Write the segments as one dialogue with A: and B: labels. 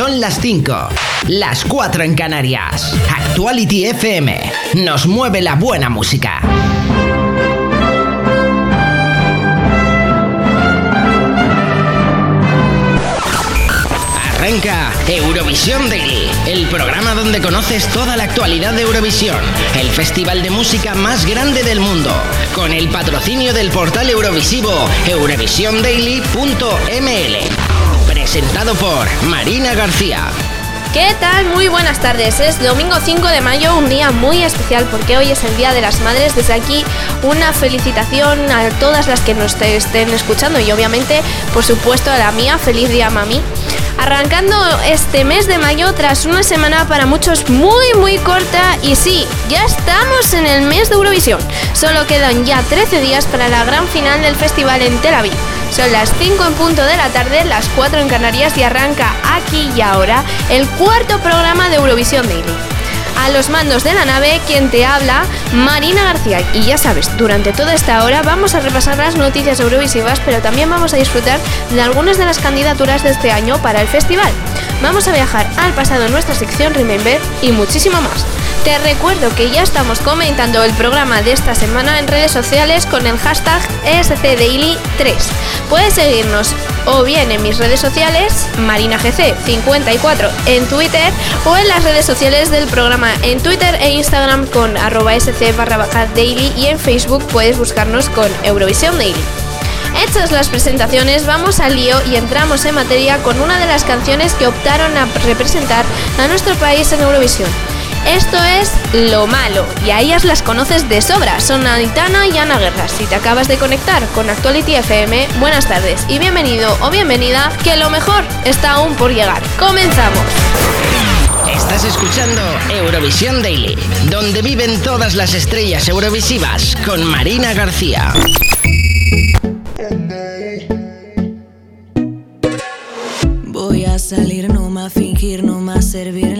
A: Son las 5, las 4 en Canarias. Actuality FM nos mueve la buena música. Arranca Eurovisión Daily, el programa donde conoces toda la actualidad de Eurovisión, el festival de música más grande del mundo, con el patrocinio del portal eurovisivo eurovisiondaily.ml. Presentado por Marina García.
B: ¿Qué tal? Muy buenas tardes. Es domingo 5 de mayo, un día muy especial porque hoy es el Día de las Madres. Desde aquí una felicitación a todas las que nos estén escuchando y obviamente, por supuesto, a la mía. Feliz día, mami. Arrancando este mes de mayo tras una semana para muchos muy muy corta y sí, ya estamos en el mes de Eurovisión. Solo quedan ya 13 días para la gran final del festival en Tel Aviv. Son las 5 en punto de la tarde, las 4 en Canarias y arranca aquí y ahora el cuarto programa de Eurovisión Daily. A los mandos de la nave, quien te habla, Marina García. Y ya sabes, durante toda esta hora vamos a repasar las noticias eurovisivas, pero también vamos a disfrutar de algunas de las candidaturas de este año para el festival. Vamos a viajar al pasado en nuestra sección Remember y muchísimo más. Te recuerdo que ya estamos comentando el programa de esta semana en redes sociales con el hashtag SCDaily3. Puedes seguirnos o bien en mis redes sociales, MarinaGC54 en Twitter o en las redes sociales del programa en Twitter e Instagram con arroba sc barra daily y en Facebook puedes buscarnos con Eurovisión Daily. Hechas las presentaciones, vamos al lío y entramos en materia con una de las canciones que optaron a representar a nuestro país en Eurovisión. Esto es Lo Malo y a ellas las conoces de sobra. Son Aitana y Ana Guerra. Si te acabas de conectar con Actuality FM, buenas tardes y bienvenido o bienvenida, que lo mejor está aún por llegar. ¡Comenzamos!
A: Estás escuchando Eurovisión Daily, donde viven todas las estrellas eurovisivas con Marina García.
C: Voy a salir, no más fingir, no más servir.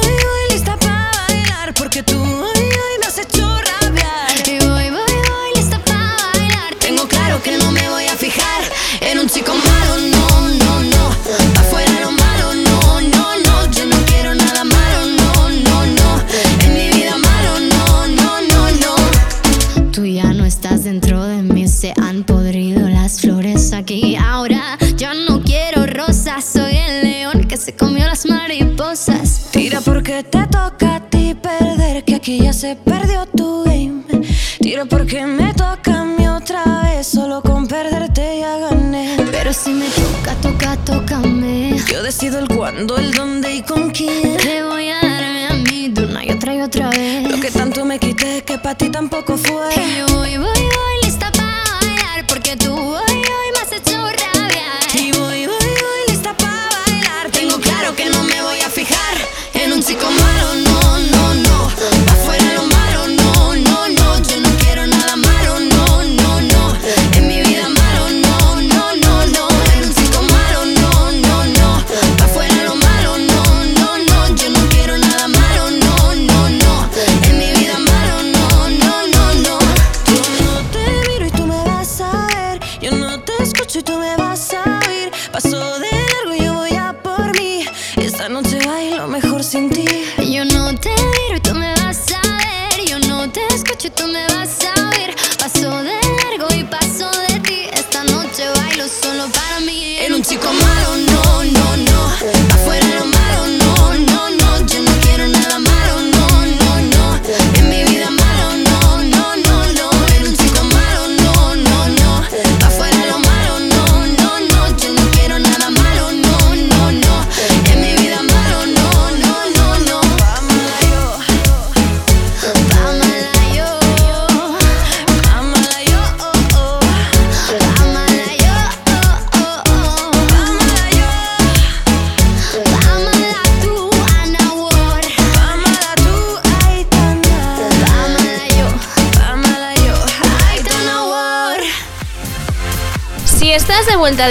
C: porque te toca a ti perder, que aquí ya se perdió tu game. Tira porque me toca a mí otra vez, solo con perderte ya gané.
D: Pero si me toca, toca, tócame.
C: Yo decido el cuándo, el dónde y con quién.
D: Te voy a darme a mí de una y otra y otra vez.
C: Lo que tanto me quité que para ti tampoco fue.
D: Yo voy, voy,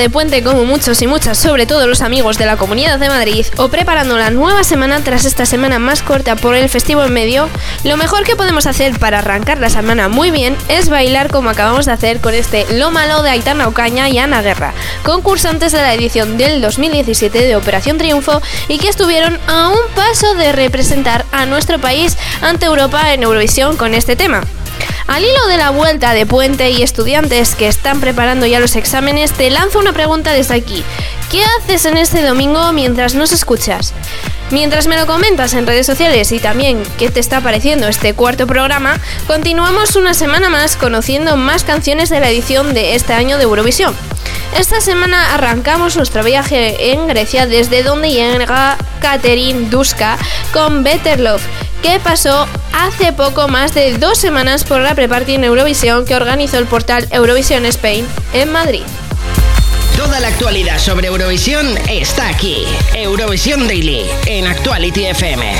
C: de
B: puente como muchos y muchas, sobre todo los amigos de la Comunidad de Madrid, o preparando la nueva semana tras esta semana más corta por el festivo en medio, lo mejor que podemos hacer para arrancar la semana muy bien es bailar como acabamos de hacer con este Lo Malo de Aitana Ocaña y Ana Guerra, concursantes de la edición del 2017 de Operación Triunfo y que estuvieron a un paso de representar a nuestro país ante Europa en Eurovisión con este tema. Al hilo de la vuelta de puente y estudiantes que están preparando ya los exámenes, te lanzo una pregunta desde aquí. ¿Qué haces en este domingo mientras nos escuchas? Mientras me lo comentas en redes sociales y también qué te está pareciendo este cuarto programa, continuamos una semana más conociendo más canciones de la edición de este año de Eurovisión. Esta semana arrancamos nuestro viaje en Grecia desde donde llega Catherine Duska con Better Love que pasó hace poco más de dos semanas por la pre-party en Eurovisión que organizó el portal Eurovisión Spain en Madrid.
A: Toda la actualidad sobre Eurovisión está aquí. Eurovisión Daily en Actuality FM.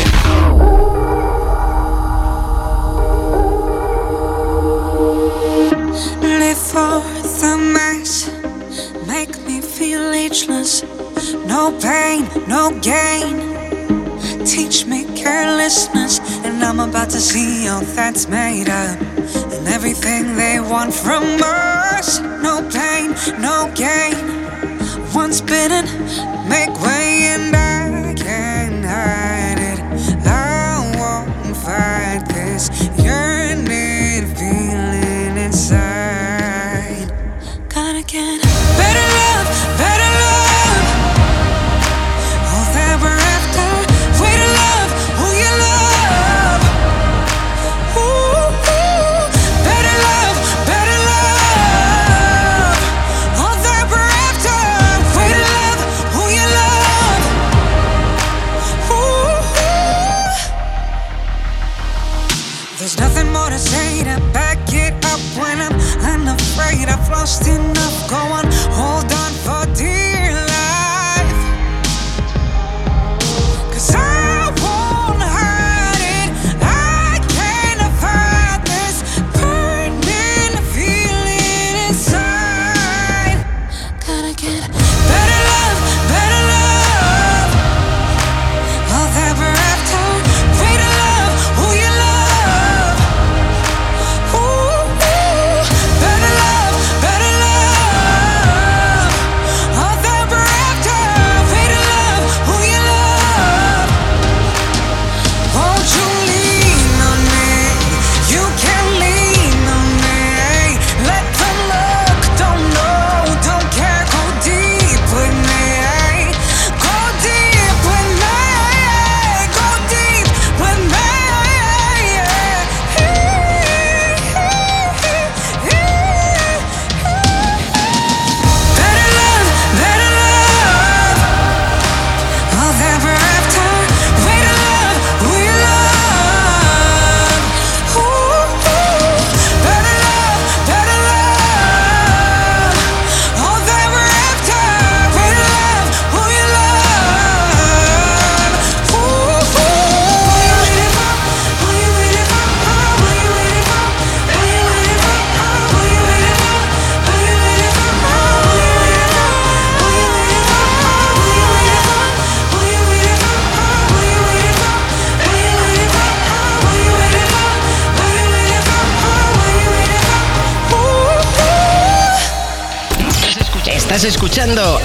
E: Me ageless. No pain, no gain. Teach me carelessness, and I'm about to see all that's made up. And everything they want from us. No pain, no gain. Once bitten, make way, and I can't hide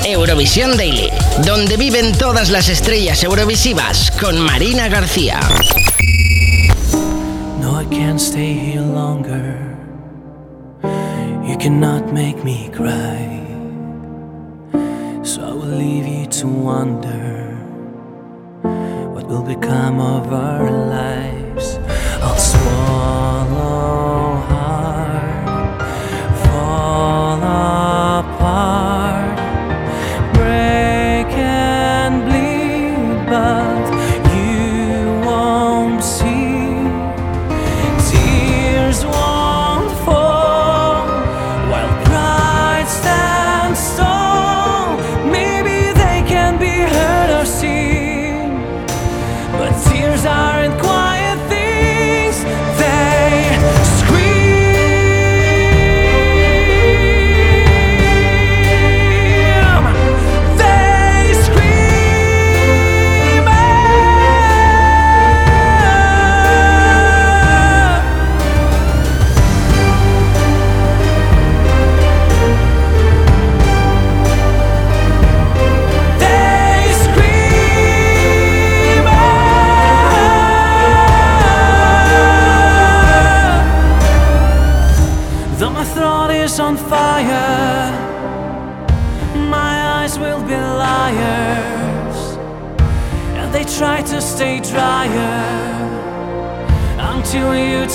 A: Eurovisión Daily, donde viven todas las estrellas eurovisivas con Marina García.
F: No, I can't stay here longer. You cannot make me cry. So I will leave you to wonder what will become of our lives. I'll swallow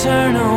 B: eternal.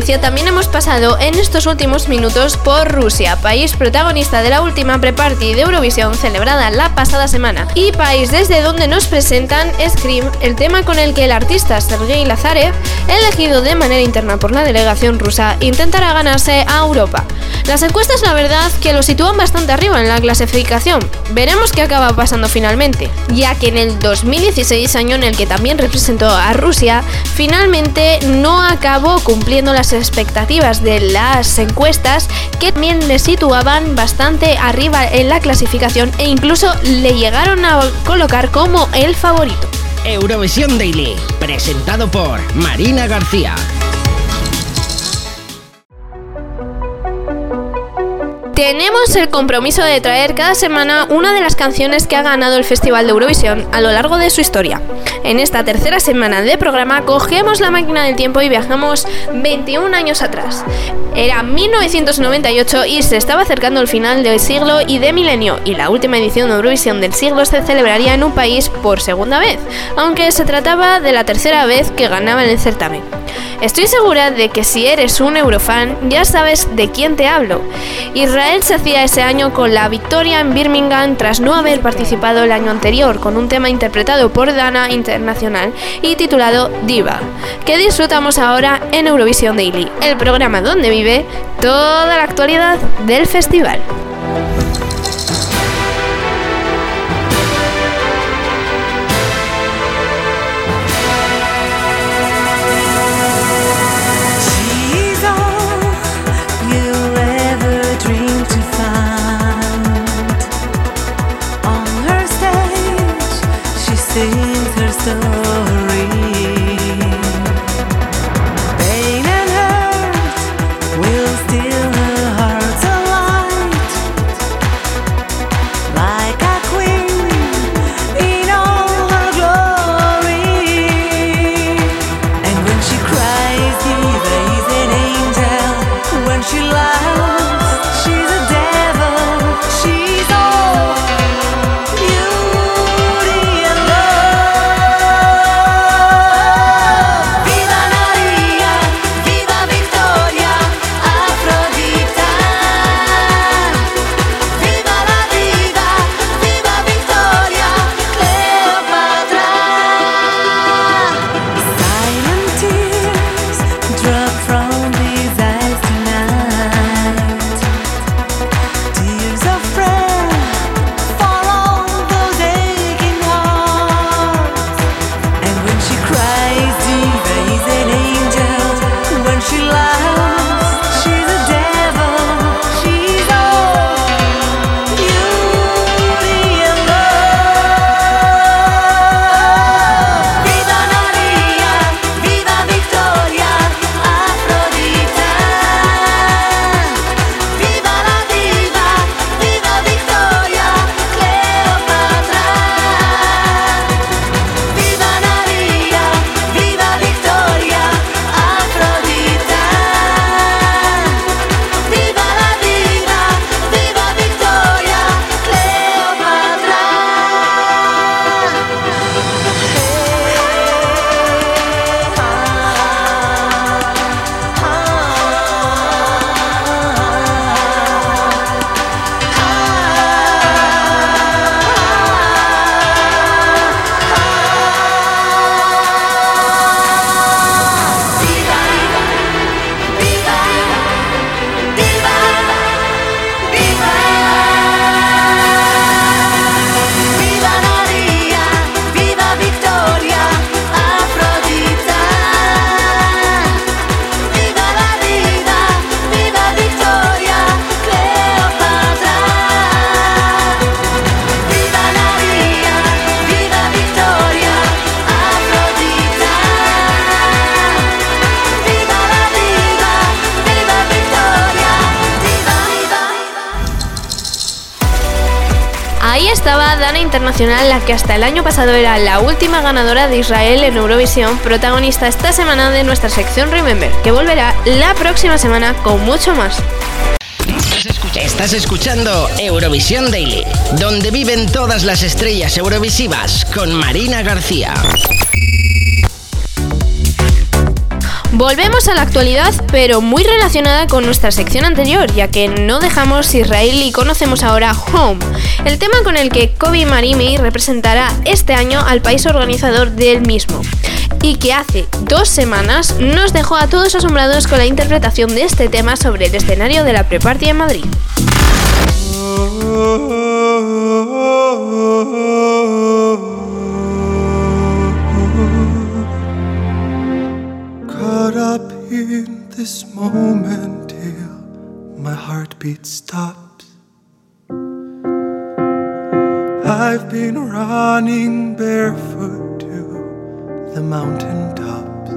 B: También hemos pasado en estos últimos minutos por Rusia, país protagonista de la última pre-party de Eurovisión celebrada la pasada semana, y país desde donde nos presentan Scream, el tema con el que el artista Sergei Lazarev, elegido de manera interna por la delegación rusa, intentará ganarse a Europa. Las encuestas, la verdad, que lo sitúan bastante arriba en la clasificación. Veremos qué acaba pasando finalmente, ya que en el 2016, año en el que también representó a Rusia, finalmente no acabó cumpliendo las expectativas de las encuestas, que también le situaban bastante arriba en la clasificación e incluso le llegaron a colocar como el favorito.
A: Eurovisión Daily, presentado por Marina García.
B: Tenemos el compromiso de traer cada semana una de las canciones que ha ganado el Festival de Eurovisión a lo largo de su historia. En esta tercera semana de programa cogemos la máquina del tiempo y viajamos 21 años atrás. Era 1998 y se estaba acercando el final del siglo y de milenio y la última edición de Eurovisión del siglo se celebraría en un país por segunda vez, aunque se trataba de la tercera vez que ganaba en el certamen. Estoy segura de que si eres un eurofan ya sabes de quién te hablo. Israel se hacía ese año con la victoria en Birmingham tras no haber participado el año anterior con un tema interpretado por Dana Internacional y titulado Diva, que disfrutamos ahora en Eurovisión Daily, el programa donde vive toda la actualidad del festival. Ciudadana Internacional, la que hasta el año pasado era la última ganadora de Israel en Eurovisión, protagonista esta semana de nuestra sección Remember, que volverá la próxima semana con mucho más.
A: Estás escuchando Eurovisión Daily, donde viven todas las estrellas eurovisivas con Marina García.
B: Volvemos a la actualidad, pero muy relacionada con nuestra sección anterior, ya que no dejamos Israel y conocemos ahora Home, el tema con el que Kobe Marimi representará este año al país organizador del mismo, y que hace dos semanas nos dejó a todos asombrados con la interpretación de este tema sobre el escenario de la Pre-Party en Madrid.
G: Caught up in this moment till my heartbeat stops. I've been running barefoot to the mountain tops.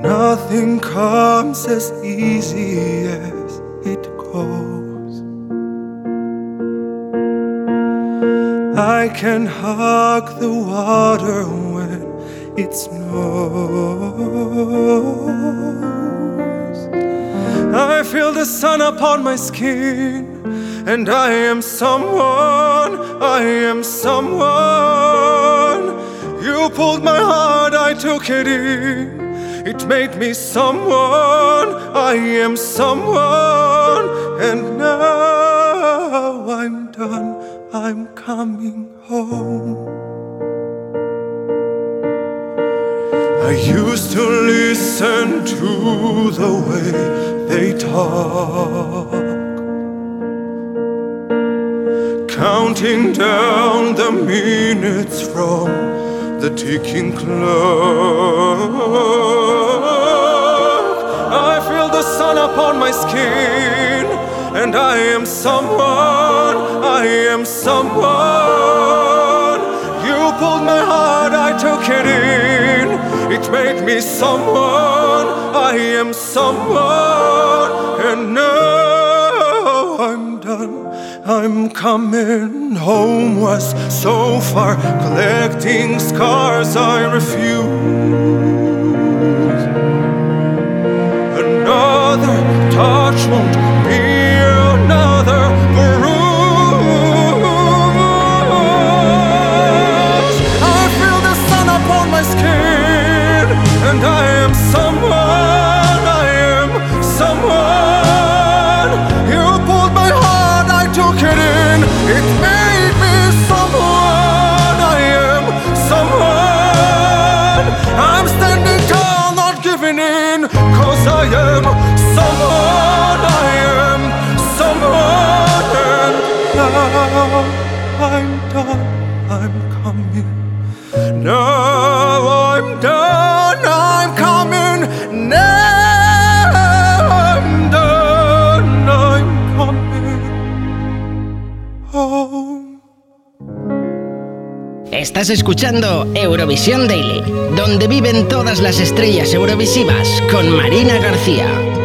G: Nothing comes as easy as it goes. I can hug the water when it snows. I feel the sun upon my skin, and I am someone, I am someone. You pulled my heart, I took it in. It made me someone, I am someone, and now I'm done, I'm coming home. I used to listen to the way they talk, counting down the minutes from the ticking clock. I feel the sun upon my skin, and I am someone, I am someone. It made me someone, I am someone, and now I'm done. I'm coming home was so far, collecting scars I refuse. Another touch won't be another Now I'm done. I'm coming.
A: Estás escuchando Eurovisión Daily, donde viven todas las estrellas eurovisivas con Marina García.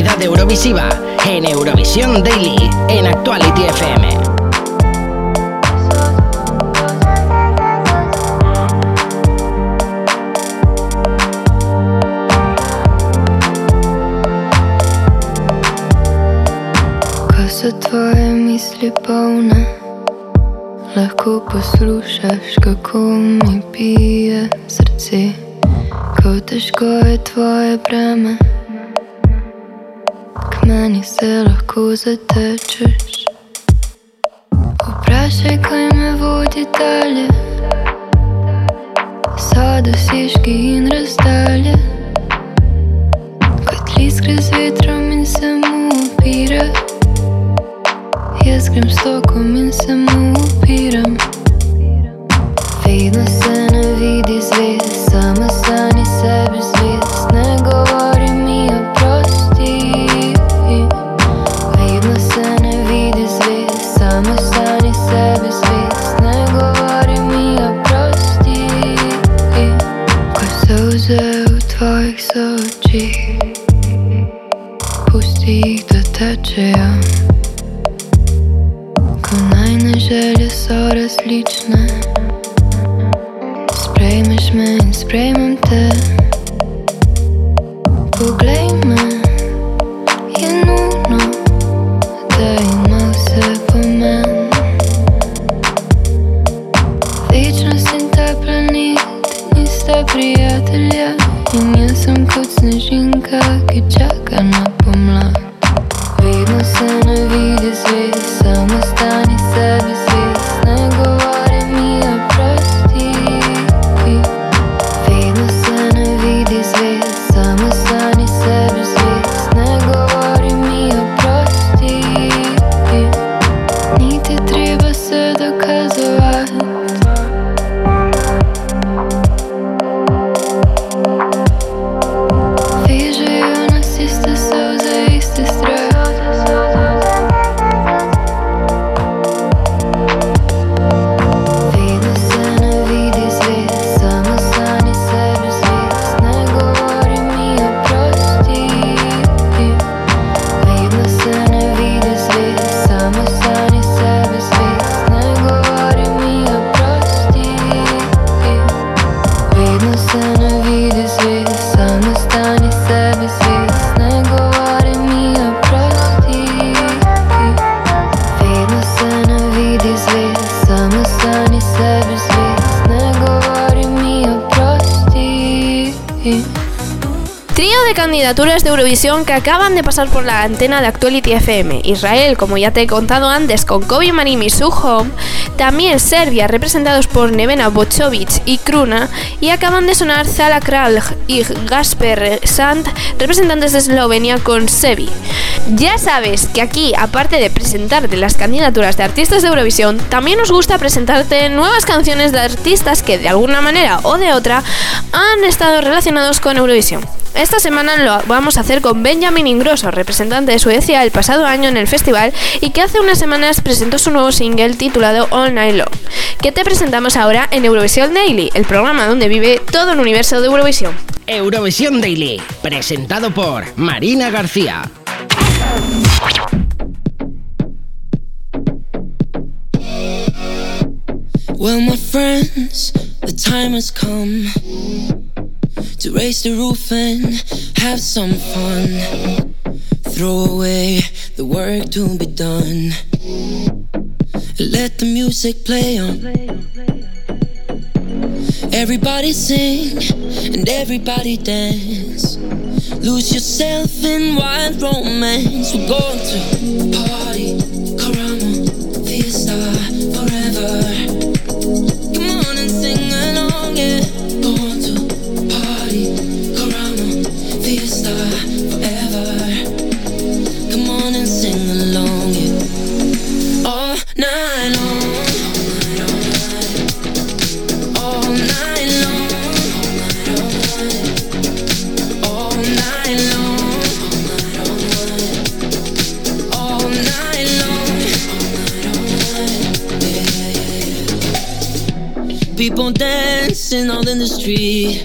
A: Actualidad eurovisiva en Eurovisión Daily en Actuality FM.
H: Ko tvoje misli polne Lahko poslušaš, kako mi pije srce Ko težko je tvoje breme задержишь Упрашайkaime vodi dalį Sodus išgyn rasdalį Kad lyskris vitrom insamų pyra Ieskrim stokom
I: insamų pyram candidaturas de Eurovisión que acaban de pasar por la antena de Actuality FM. Israel, como ya te he contado antes, con Kobi Marim y Su Home. También Serbia, representados por Nevena Bochovic y Kruna. Y acaban de sonar Zala Kralj y Gasper Sant, representantes de Eslovenia con Sevi. Ya sabes que aquí, aparte de presentarte las candidaturas de artistas de Eurovisión, también nos gusta presentarte nuevas canciones de artistas que de alguna manera o de otra han estado relacionados con Eurovisión. Esta semana lo vamos a hacer con Benjamin Ingrosso, representante de Suecia el pasado año en el festival y que hace unas semanas presentó su nuevo single titulado All Night Long, que te presentamos ahora en Eurovisión Daily, el programa donde vive todo el universo de Eurovisión.
A: Eurovisión Daily, presentado por Marina García.
J: Well, my friends, the time has come to raise the roof and have some fun. Throw away the work to be done. Let the music play on. Everybody sing and everybody dance. Lose yourself in wild romance. We're going to party, caramba, fiesta, forever. See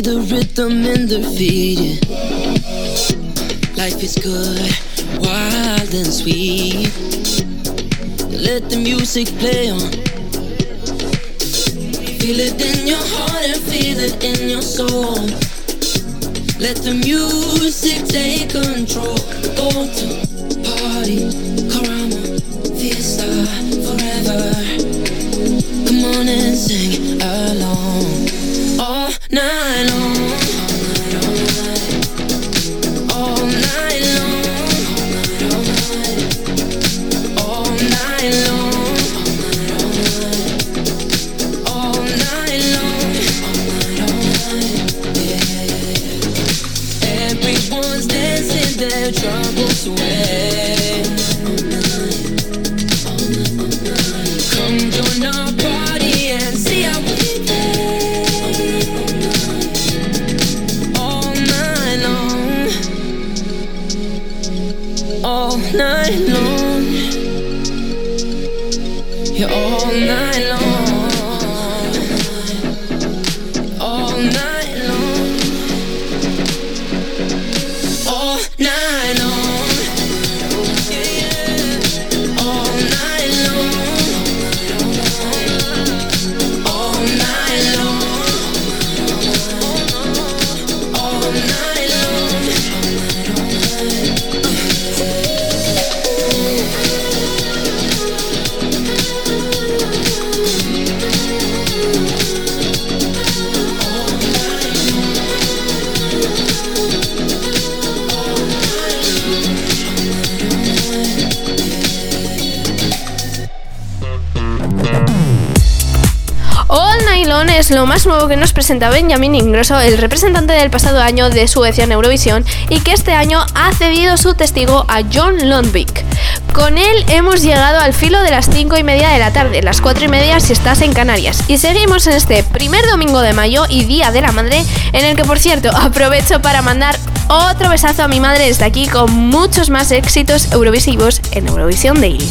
J: the rhythm in their feet. Life is good, wild and sweet. Let the music play on. Feel it in your heart and feel it in your soul. Let the music take control. Go to party,
B: es lo más nuevo que nos presenta Benjamin Ingrosso, el representante del pasado año de Suecia en Eurovisión, y que este año ha cedido su testigo a John Lundvik. Con él hemos llegado al filo de las 5 y media de la tarde, las 4 y media si estás en Canarias. Y seguimos en este primer domingo de mayo y Día de la Madre, en el que por cierto aprovecho para mandar otro besazo a mi madre desde aquí con muchos más éxitos eurovisivos en Eurovisión Daily.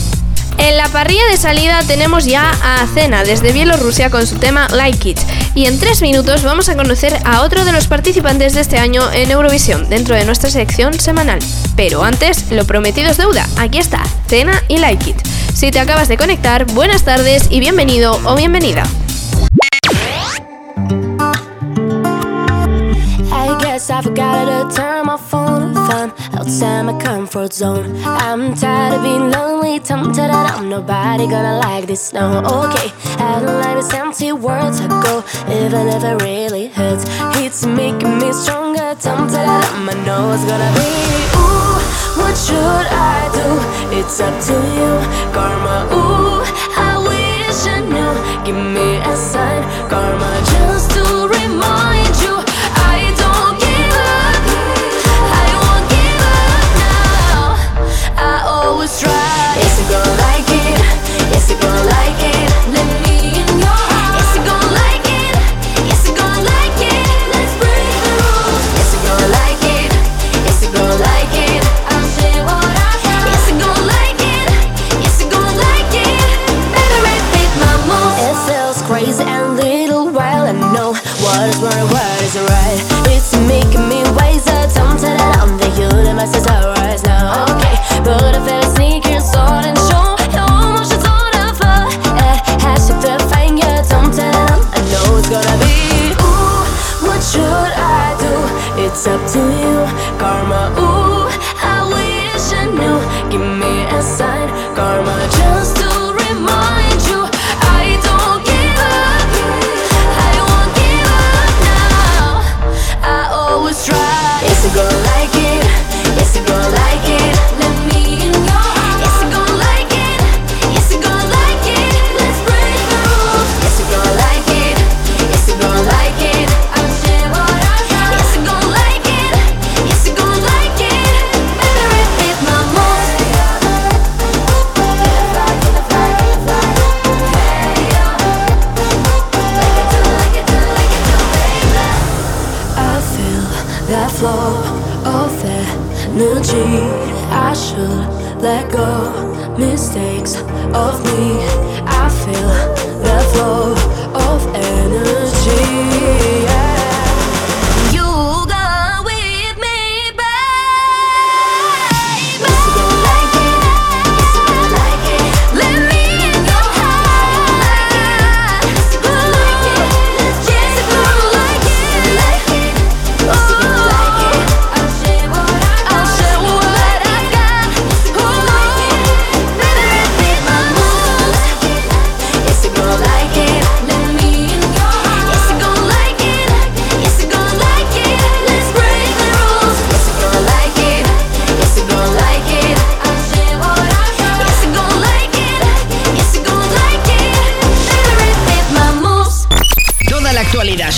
B: En la parrilla de salida tenemos ya a Cena desde Bielorrusia con su tema Like It. Y en tres minutos vamos a conocer a otro de los participantes de este año en Eurovisión dentro de nuestra sección semanal. Pero antes, lo prometido es deuda. Aquí está, Cena y Like It. Si te acabas de conectar, buenas tardes y bienvenido o bienvenida.
K: Comfort zone. I'm tired of being lonely, tempted that I'm nobody gonna like this No, Okay, I don't like these empty words I go, even if it really hurts. It's making me stronger, tempted that I'm, I know gonna be. Ooh, what should I do? It's up to you, karma. Ooh, I wish I knew. Give me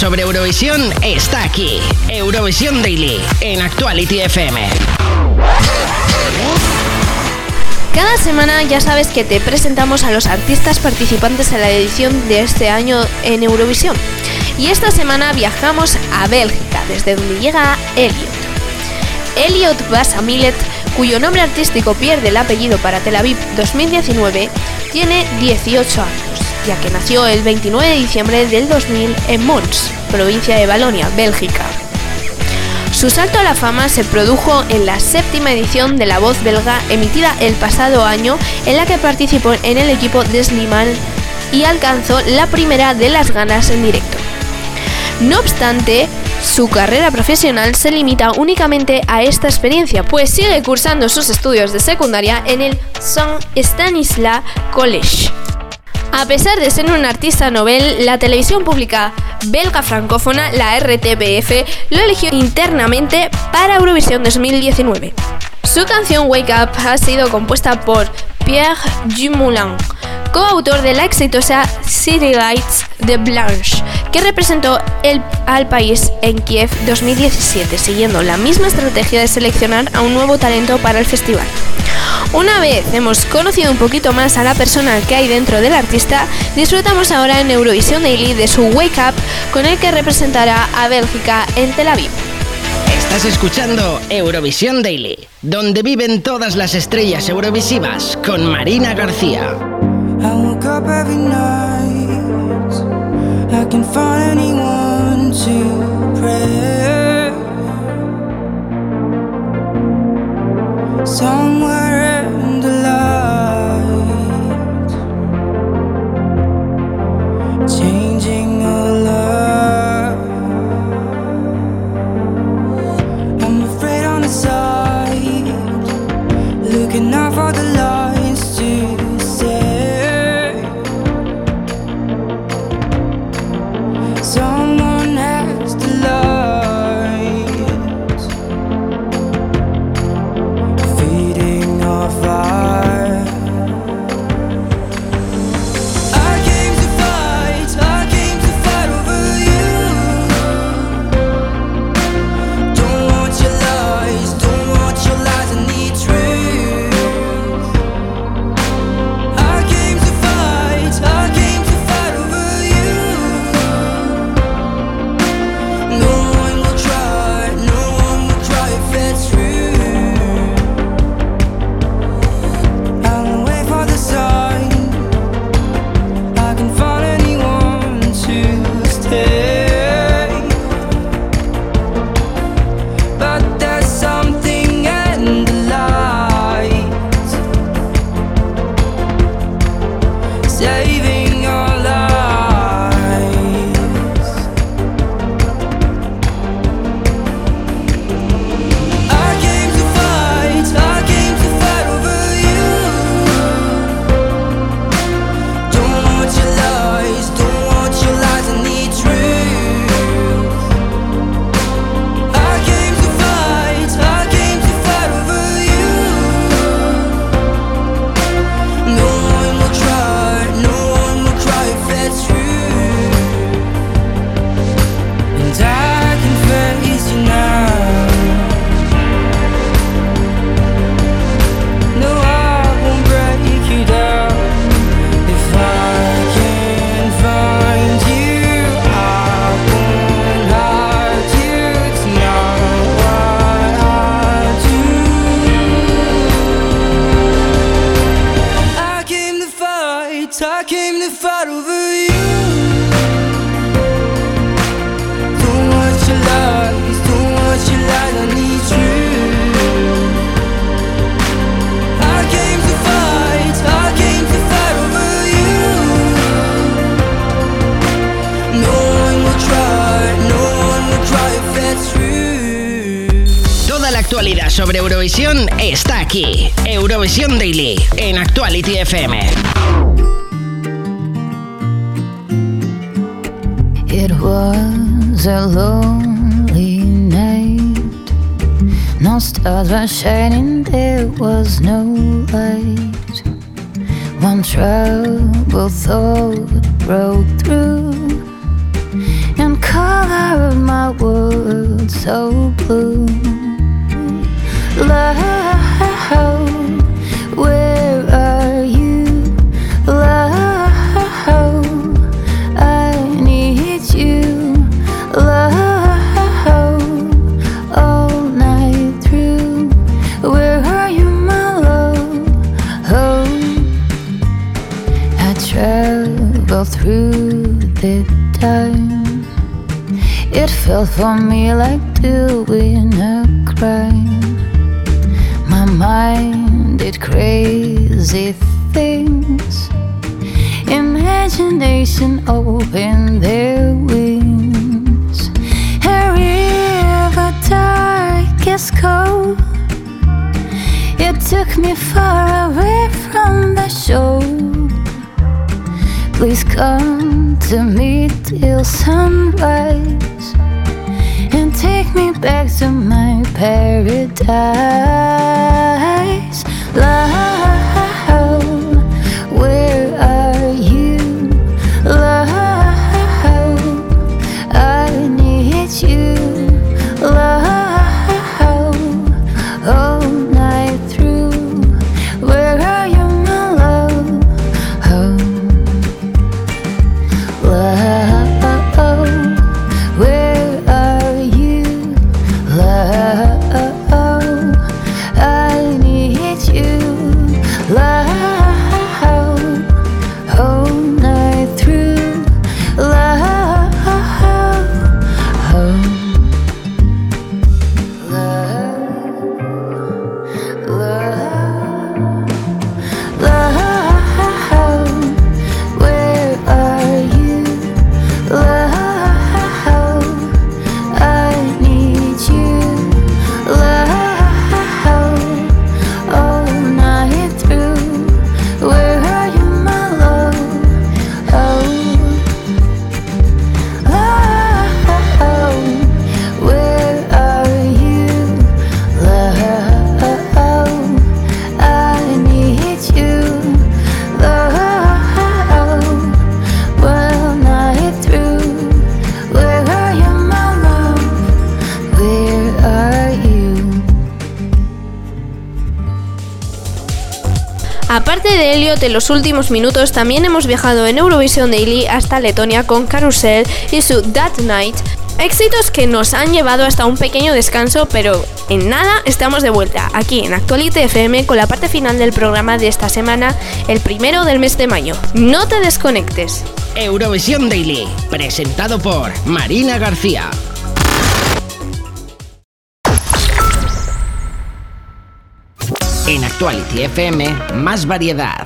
A: sobre Eurovisión está aquí. Eurovisión Daily en Actuality FM.
B: Cada semana ya sabes que te presentamos a los artistas participantes en la edición de este año en Eurovisión. Y esta semana viajamos a Bélgica, desde donde llega Elliot. Elliot Bassa Millet, cuyo nombre artístico pierde el apellido para Tel Aviv 2019, tiene 18 años, ya que nació el 29 de diciembre del 2000 en Mons, provincia de Valonia, Bélgica. Su salto a la fama se produjo en la séptima edición de La Voz Belga emitida el pasado año en la que participó en el equipo de y alcanzó la primera de las ganas en directo. No obstante, su carrera profesional se limita únicamente a esta experiencia, pues sigue cursando sus estudios de secundaria en el Saint Stanislas College. A pesar de ser un artista novel, la televisión pública belga francófona, la RTBF, lo eligió internamente para Eurovisión 2019. Su canción Wake Up ha sido compuesta por Pierre Dumoulin, coautor de la exitosa City Lights de Blanche, que representó el, al país en Kiev 2017, siguiendo la misma estrategia de seleccionar a un nuevo talento para el festival. Una vez hemos conocido un poquito más a la persona que hay dentro del artista, disfrutamos ahora en Eurovisión Daily de su Wake Up con el que representará a Bélgica en Tel Aviv.
A: Estás escuchando Eurovisión Daily, donde viven todas las estrellas eurovisivas con Marina García.
E: I woke up every night. I can find anyone to pray. Somewhere in the light, changing
A: aquí. Eurovisión Daily en Actuality FM.
L: It was a lonely night. No stars were
B: de los últimos minutos también hemos viajado en Eurovision Daily hasta Letonia con Carousel y su That Night. Éxitos que nos han llevado hasta un pequeño descanso, pero en nada estamos de vuelta aquí en Actualite FM con la parte final del programa de esta semana, el primero del mes de mayo. No te desconectes.
A: Eurovisión Daily, presentado por Marina García. En Actuality FM, más variedad.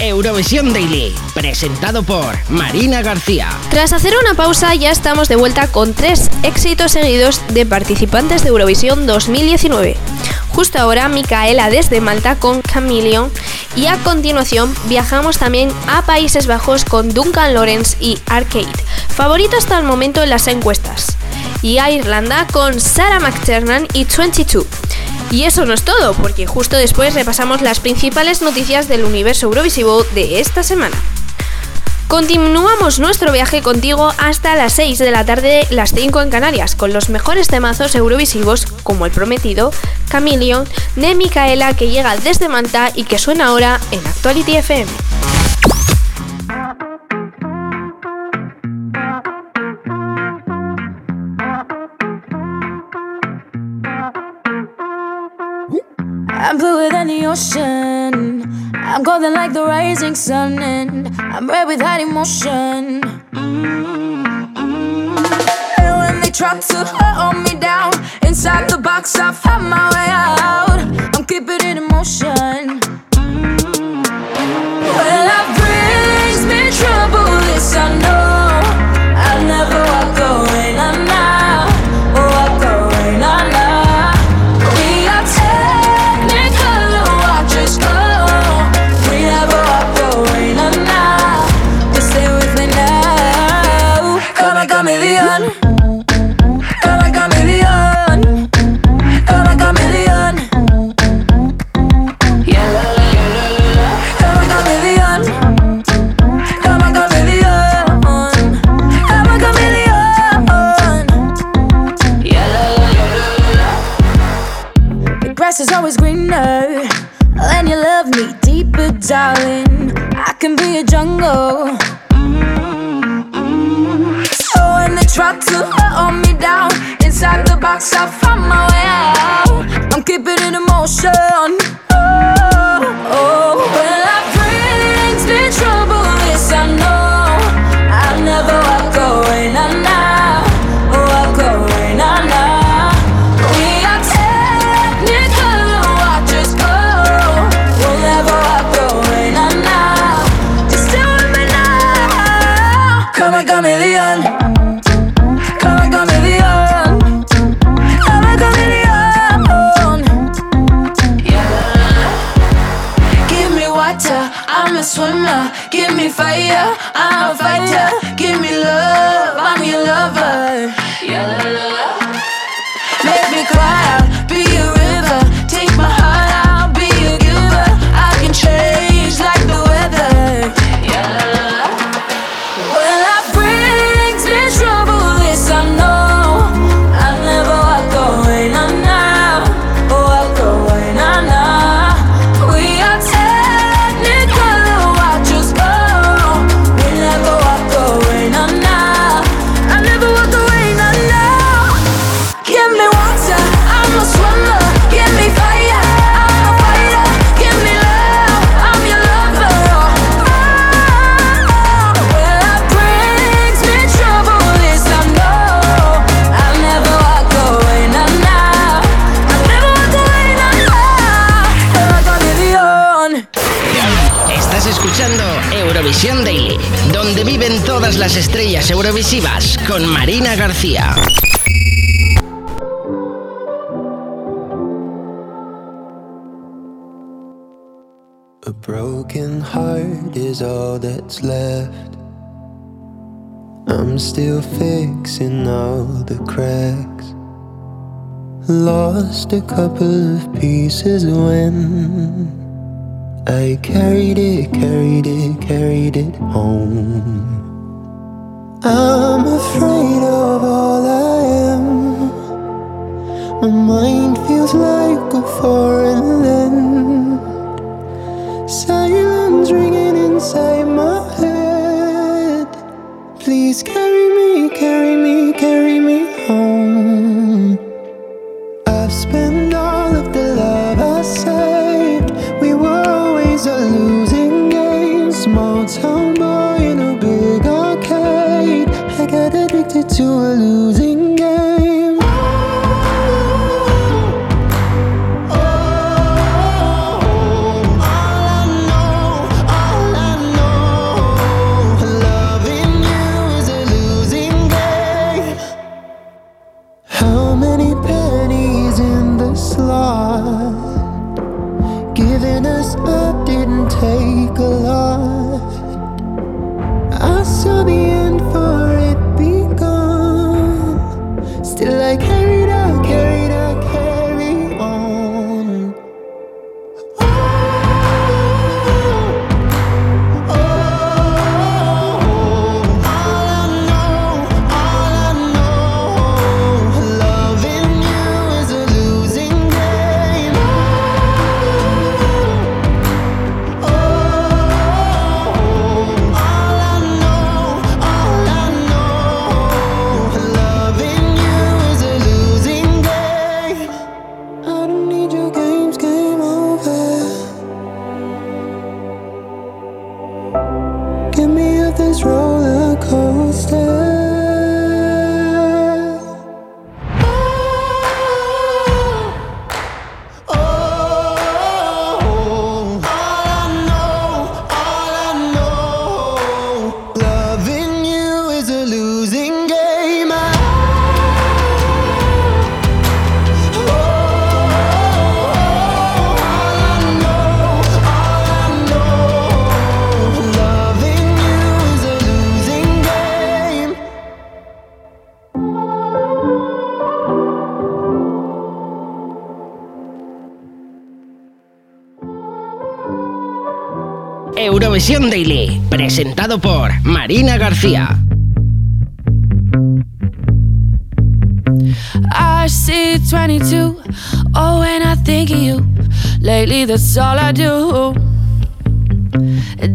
A: Eurovisión Daily, presentado por Marina García.
B: Tras hacer una pausa ya estamos de vuelta con tres éxitos seguidos de participantes de Eurovisión 2019. Justo ahora Micaela desde Malta con Chameleon y a continuación viajamos también a Países Bajos con Duncan Lawrence y Arcade, favorito hasta el momento en las encuestas. Y a Irlanda con Sarah McTernan y 22. Y eso no es todo, porque justo después repasamos las principales noticias del universo Eurovisivo de esta semana. Continuamos nuestro viaje contigo hasta las 6 de la tarde, las 5 en Canarias, con los mejores temazos eurovisivos, como el prometido, Chameleon, de Micaela, que llega desde Manta y que suena ahora en Actuality FM.
J: I'm bluer than the ocean. I'm golden like the rising sun, and I'm red with hot emotion. Mm-hmm. And when they try to hold me down inside the box, I found my way out. I'm keeping it in motion. Try to hold me down. Inside the box, I found my way out. I'm keeping it in motion.
A: estrellas eurovisivas con Marina García.
M: A broken heart is all that's left. I'm still fixing all the cracks. Lost a couple of pieces when I carried it, carried it, carried it home. I'm afraid of all I am. My mind feels like a foreign
A: Eurovisión Daily, presentado por Marina García.
J: I see 22. Oh, when I think of you, lately that's all I do.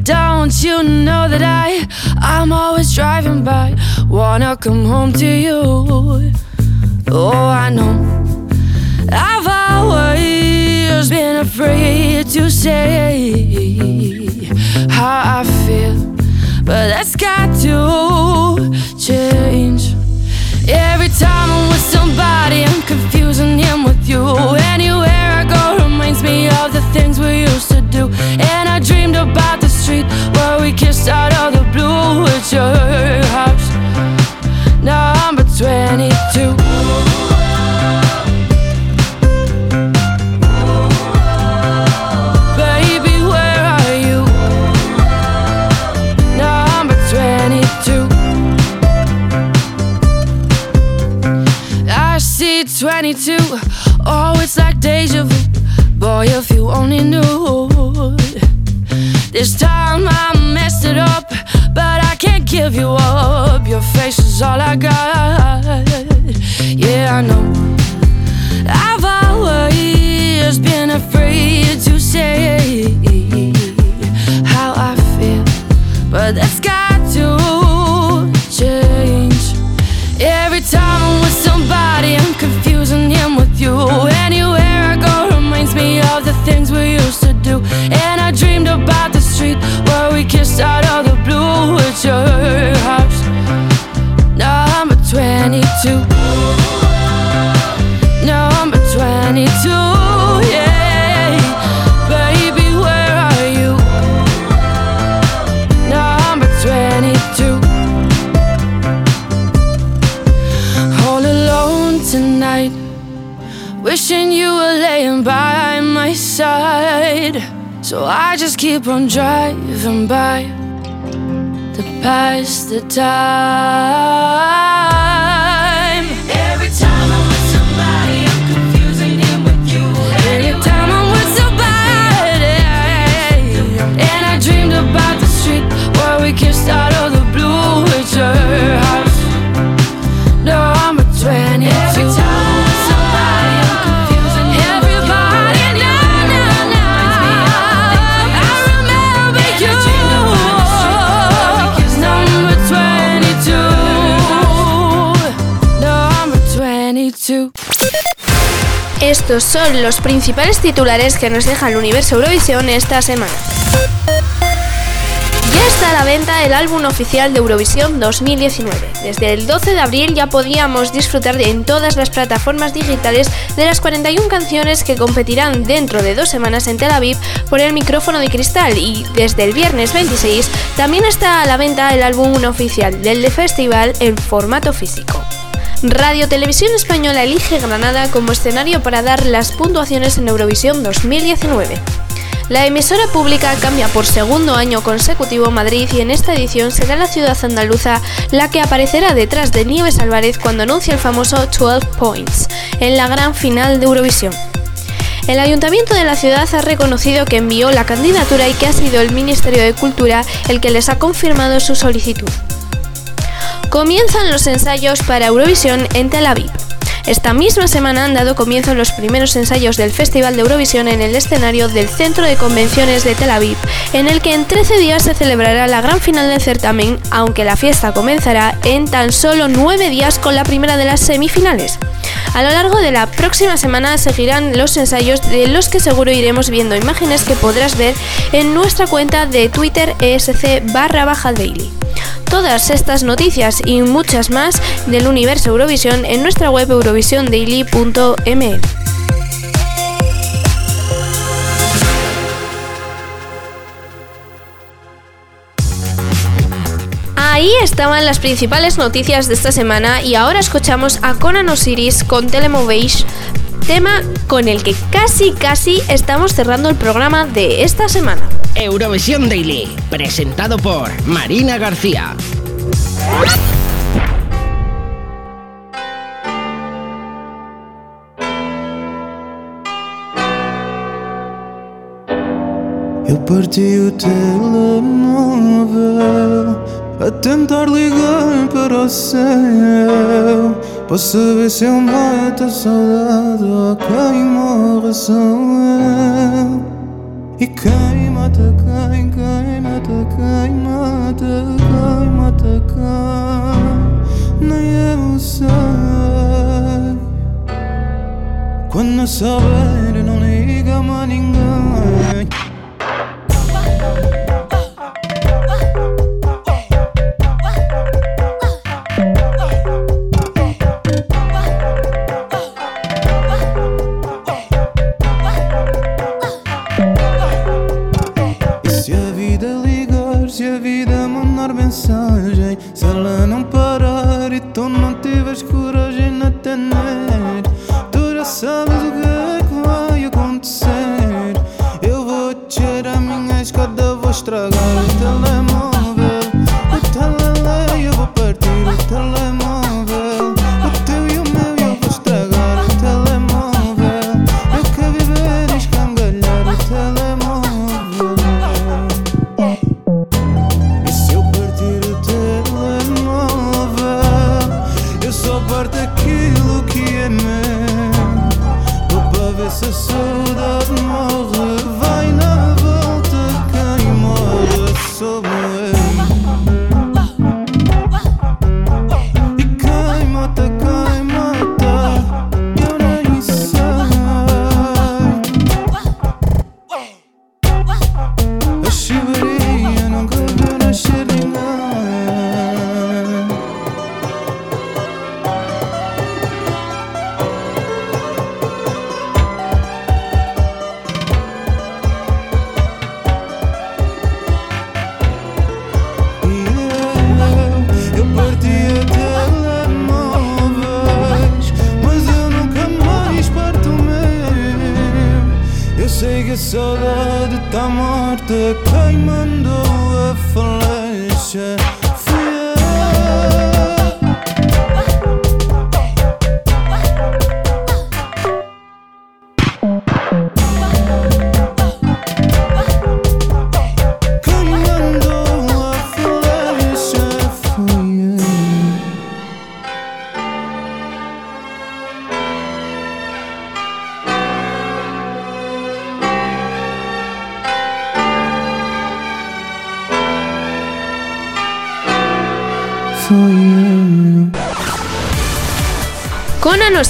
J: Don't you know that I, I'm always driving by, wanna come home to you. Oh, I know. I've always been afraid to say how I feel, but that's got to change. Every time I'm with somebody, I'm confusing him with you. Anywhere I go reminds me of the things we used to do. And I dreamed about the street where we kissed out of the blue with your 22. Oh, it's like deja vu. Boy, if you only knew. This time I messed it up, but I can't give you up. Your face is all I got. Yeah, I know. I've always been afraid to say how I feel, but that's So I just keep on driving by to pass the time. Every time I'm with somebody, I'm confusing him with you. Every time I'm with somebody, and I dreamed about the street where we kissed out 22.
B: Estos son los principales titulares que nos deja el universo Eurovisión esta semana. Ya está a la venta el álbum oficial de Eurovisión 2019. Desde el 12 de abril ya podíamos disfrutar en todas las plataformas digitales de las 41 canciones que competirán dentro de dos semanas en Tel Aviv por el micrófono de cristal y desde el viernes 26 también está a la venta el álbum oficial del Festival en formato físico. Radio Televisión Española elige Granada como escenario para dar las puntuaciones en Eurovisión 2019. La emisora pública cambia por segundo año consecutivo Madrid y en esta edición será la ciudad andaluza la que aparecerá detrás de Nieves Álvarez cuando anuncie el famoso 12 Points en la gran final de Eurovisión. El ayuntamiento de la ciudad ha reconocido que envió la candidatura y que ha sido el Ministerio de Cultura el que les ha confirmado su solicitud. Comienzan los ensayos para Eurovisión en Tel Aviv. Esta misma semana han dado comienzo los primeros ensayos del Festival de Eurovisión en el escenario del Centro de Convenciones de Tel Aviv, en el que en 13 días se celebrará la gran final del certamen, aunque la fiesta comenzará en tan solo 9 días con la primera de las semifinales. A lo largo de la próxima semana seguirán los ensayos de los que seguro iremos viendo imágenes que podrás ver en nuestra cuenta de Twitter ESC barra baja daily. Todas estas noticias y muchas más del universo Eurovisión en nuestra web eurovisiondaily.ml. Ahí estaban las principales noticias de esta semana y ahora escuchamos a Conan Osiris con Telemovage, tema con el que casi casi estamos cerrando el programa de esta semana.
A: Eurovisión Daily, presentado por Marina García.
M: You'll
G: parti o telemóvel a tentar ligar para o céu Pasaba siempre atesorado acá y morrezaba Y cae mata, cae, cae, mata, cae, mata, cae, mata, cae No llevo sai Quando saber non liga ma ninguém não parar e tu não tiveres coragem na atender Tu já sabes o que é que vai acontecer. Eu vou descer a minha escada, vou estragar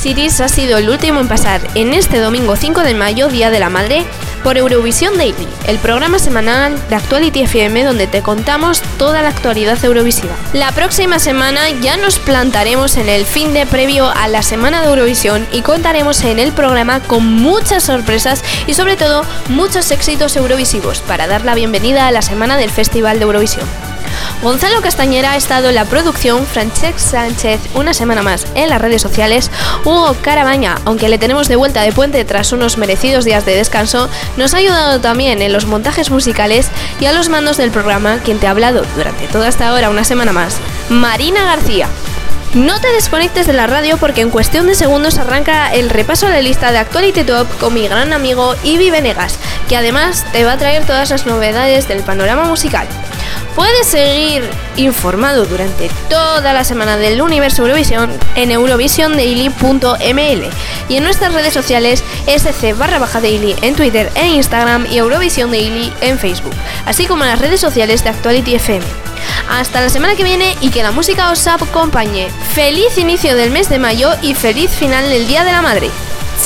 B: Osiris ha sido el último en pasar en este domingo 5 de mayo, Día de la Madre, por Eurovisión Daily, el programa semanal de Actuality FM donde te contamos toda la actualidad eurovisiva. La próxima semana ya nos plantaremos en el fin de previo a la semana de Eurovisión y contaremos en el programa con muchas sorpresas y sobre todo muchos éxitos eurovisivos para dar la bienvenida a la semana del Festival de Eurovisión. Gonzalo Castañera ha estado en la producción, Francesc Sánchez una semana más en las redes sociales, Hugo Carabaña, aunque le tenemos de vuelta de puente tras unos merecidos días de descanso, nos ha ayudado también en los montajes musicales y a los mandos del programa, quien te ha hablado durante toda esta hora una semana más, Marina García. No te desconectes de la radio porque en cuestión de segundos arranca el repaso a la lista de Actuality Top con mi gran amigo Ivi Venegas, que además te va a traer todas las novedades del panorama musical. Puedes seguir informado durante toda la semana del universo Eurovisión en eurovisiondaily.ml y en nuestras redes sociales sc barra baja daily en Twitter e Instagram y Eurovision Daily en Facebook, así como en las redes sociales de Actuality FM. Hasta la semana que viene y que la música os acompañe. Feliz inicio del mes de mayo y feliz final del Día de la Madre.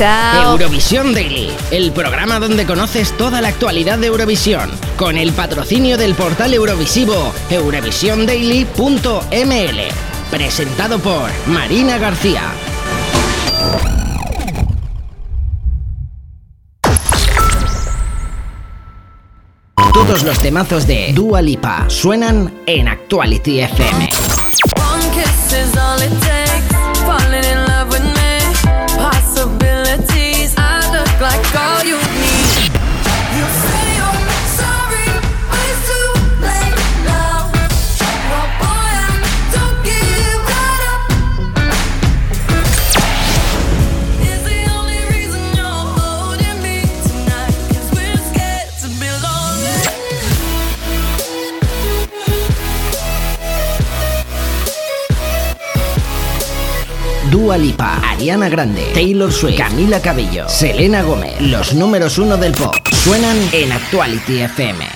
J: Eurovisión Daily, el programa donde conoces toda la actualidad de Eurovisión, con el patrocinio del portal eurovisivo eurovisiondaily.ml, presentado por Marina García. Todos los temazos de Dua Lipa suenan en Actuality FM.
A: Dua Lipa, Ariana Grande, Taylor Swift, Camila Cabello, Selena Gómez, los números uno del pop, suenan en Actuality FM.